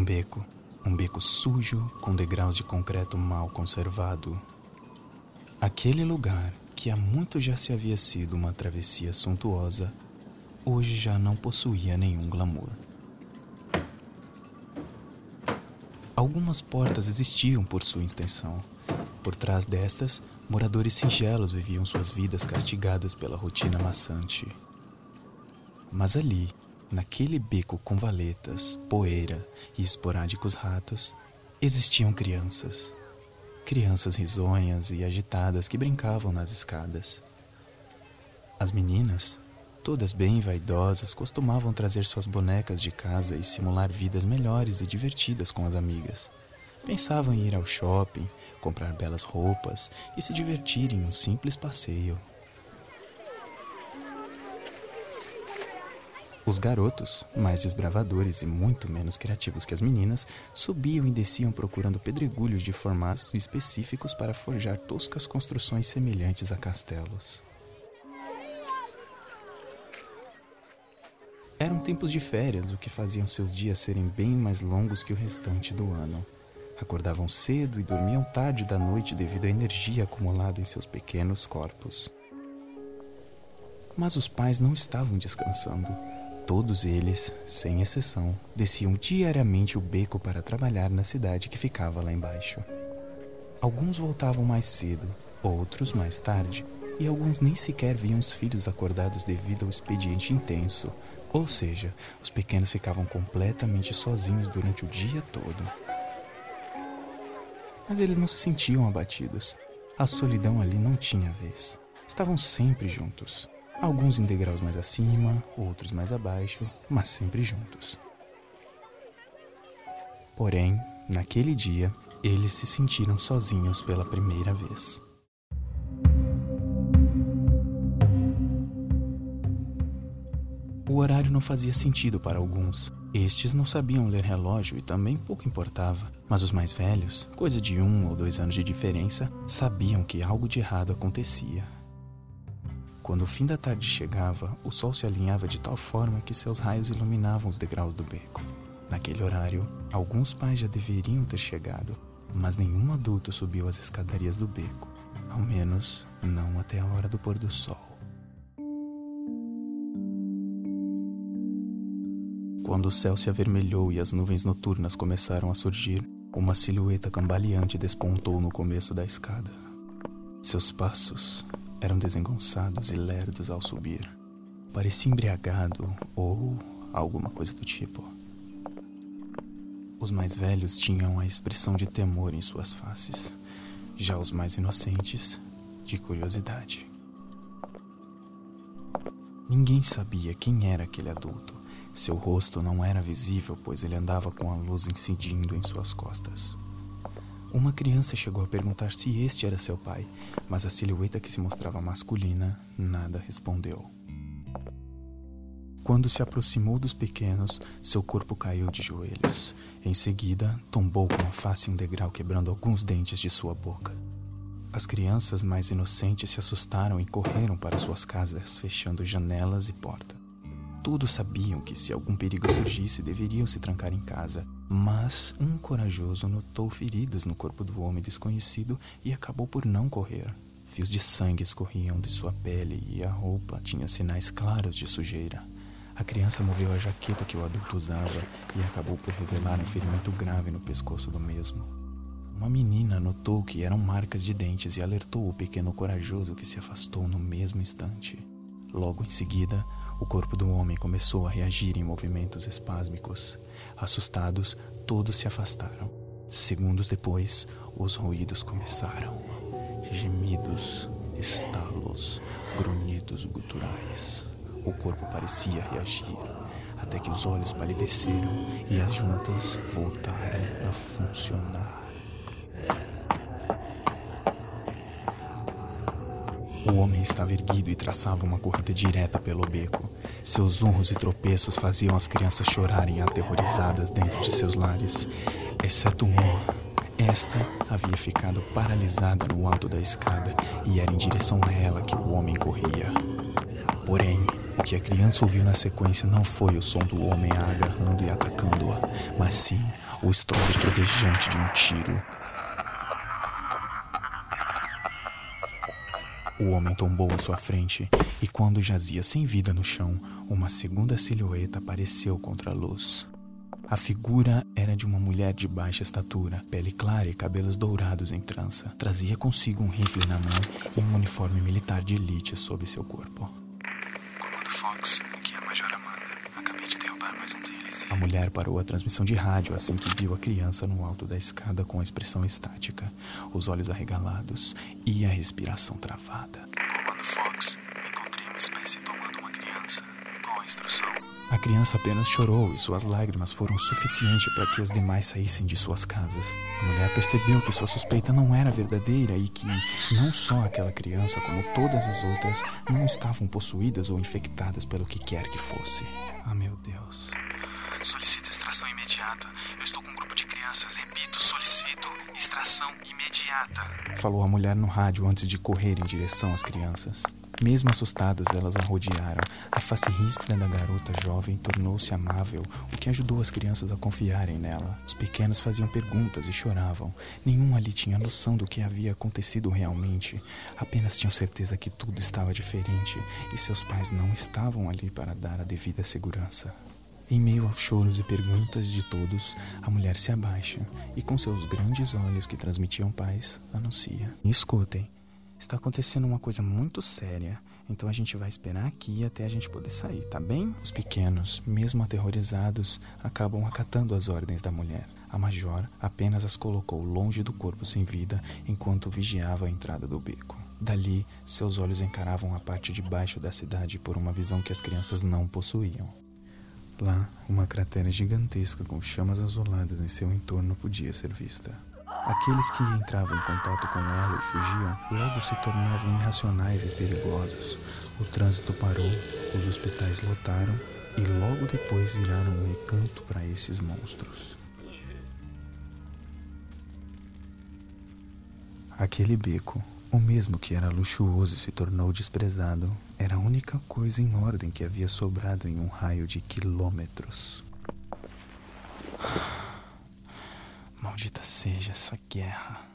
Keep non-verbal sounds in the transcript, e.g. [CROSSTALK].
Um beco. Um beco sujo com degraus de concreto mal conservado. Aquele lugar, que há muito já se havia sido uma travessia suntuosa, hoje já não possuía nenhum glamour. Algumas portas existiam por sua extensão. Por trás destas, moradores singelos viviam suas vidas castigadas pela rotina maçante. Mas ali, naquele beco com valetas, poeira e esporádicos ratos, existiam crianças. Crianças risonhas e agitadas que brincavam nas escadas. As meninas, todas bem vaidosas, costumavam trazer suas bonecas de casa e simular vidas melhores e divertidas com as amigas. Pensavam em ir ao shopping, comprar belas roupas e se divertir em um simples passeio. Os garotos, mais desbravadores e muito menos criativos que as meninas, subiam e desciam procurando pedregulhos de formatos específicos para forjar toscas construções semelhantes a castelos. Eram tempos de férias, o que faziam seus dias serem bem mais longos que o restante do ano. Acordavam cedo e dormiam tarde da noite devido à energia acumulada em seus pequenos corpos. Mas os pais não estavam descansando. Todos eles, sem exceção, desciam diariamente o beco para trabalhar na cidade que ficava lá embaixo. Alguns voltavam mais cedo, outros mais tarde, e alguns nem sequer viam os filhos acordados devido ao expediente intenso, ou seja, os pequenos ficavam completamente sozinhos durante o dia todo mas eles não se sentiam abatidos. A solidão ali não tinha vez. Estavam sempre juntos. Alguns em degraus mais acima, outros mais abaixo, mas sempre juntos. Porém, naquele dia, eles se sentiram sozinhos pela primeira vez. O horário não fazia sentido para alguns, estes não sabiam ler relógio e também pouco importava, mas os mais velhos, coisa de um ou dois anos de diferença, sabiam que algo de errado acontecia. Quando o fim da tarde chegava, o sol se alinhava de tal forma que seus raios iluminavam os degraus do beco. Naquele horário, alguns pais já deveriam ter chegado, mas nenhum adulto subiu as escadarias do beco, ao menos não até a hora do pôr do sol. Quando o céu se avermelhou e as nuvens noturnas começaram a surgir, uma silhueta cambaleante despontou no começo da escada. Seus passos eram desengonçados e lerdos ao subir. Parecia embriagado ou alguma coisa do tipo. Os mais velhos tinham a expressão de temor em suas faces, já os mais inocentes, de curiosidade. Ninguém sabia quem era aquele adulto seu rosto não era visível, pois ele andava com a luz incidindo em suas costas. Uma criança chegou a perguntar se este era seu pai, mas a silhueta que se mostrava masculina nada respondeu. Quando se aproximou dos pequenos, seu corpo caiu de joelhos. Em seguida, tombou com a face um degrau, quebrando alguns dentes de sua boca. As crianças mais inocentes se assustaram e correram para suas casas, fechando janelas e portas. Todos sabiam que se algum perigo surgisse deveriam se trancar em casa, mas um corajoso notou feridas no corpo do homem desconhecido e acabou por não correr. Fios de sangue escorriam de sua pele e a roupa tinha sinais claros de sujeira. A criança moveu a jaqueta que o adulto usava e acabou por revelar um ferimento grave no pescoço do mesmo. Uma menina notou que eram marcas de dentes e alertou o pequeno corajoso que se afastou no mesmo instante. Logo em seguida, o corpo do homem começou a reagir em movimentos espásmicos. Assustados, todos se afastaram. Segundos depois, os ruídos começaram. Gemidos, estalos, grunhidos guturais. O corpo parecia reagir, até que os olhos palideceram e as juntas voltaram a funcionar. O homem estava erguido e traçava uma corrida direta pelo beco. Seus urros e tropeços faziam as crianças chorarem aterrorizadas dentro de seus lares, exceto uma. Esta havia ficado paralisada no alto da escada e era em direção a ela que o homem corria. Porém, o que a criança ouviu na sequência não foi o som do homem a agarrando e atacando-a, mas sim o estouro trovejante de um tiro. O homem tombou à sua frente e, quando jazia sem vida no chão, uma segunda silhueta apareceu contra a luz. A figura era de uma mulher de baixa estatura, pele clara e cabelos dourados em trança. Trazia consigo um rifle na mão e um uniforme militar de elite sobre seu corpo. Comando Fox, aqui é a Major Amanda. Acabei de derrubar mais um deles e... A mulher parou a transmissão de rádio assim que viu a criança no alto da escada com a expressão estática, os olhos arregalados e a respiração travada. Comando Fox, encontrei uma espécie tomando uma criança. Qual a instrução? A criança apenas chorou e suas lágrimas foram suficientes para que as demais saíssem de suas casas. A mulher percebeu que sua suspeita não era verdadeira e que não só aquela criança, como todas as outras, não estavam possuídas ou infectadas pelo que quer que fosse. Ah, meu Deus. Solicito extração imediata. Eu estou com um grupo de crianças. Repito, solicito extração imediata. Falou a mulher no rádio antes de correr em direção às crianças. Mesmo assustadas, elas a rodearam. A face ríspida da garota jovem tornou-se amável, o que ajudou as crianças a confiarem nela. Os pequenos faziam perguntas e choravam. Nenhum ali tinha noção do que havia acontecido realmente. Apenas tinham certeza que tudo estava diferente e seus pais não estavam ali para dar a devida segurança. Em meio aos choros e perguntas de todos, a mulher se abaixa e, com seus grandes olhos que transmitiam paz, anuncia: Escutem, está acontecendo uma coisa muito séria, então a gente vai esperar aqui até a gente poder sair, tá bem? Os pequenos, mesmo aterrorizados, acabam acatando as ordens da mulher. A major apenas as colocou longe do corpo sem vida enquanto vigiava a entrada do beco. Dali, seus olhos encaravam a parte de baixo da cidade por uma visão que as crianças não possuíam. Lá, uma cratera gigantesca com chamas azuladas em seu entorno podia ser vista. Aqueles que entravam em contato com ela e fugiam logo se tornavam irracionais e perigosos. O trânsito parou, os hospitais lotaram e logo depois viraram um recanto para esses monstros. Aquele beco, o mesmo que era luxuoso se tornou desprezado, era a única coisa em ordem que havia sobrado em um raio de quilômetros. [SIGHS] Maldita seja essa guerra.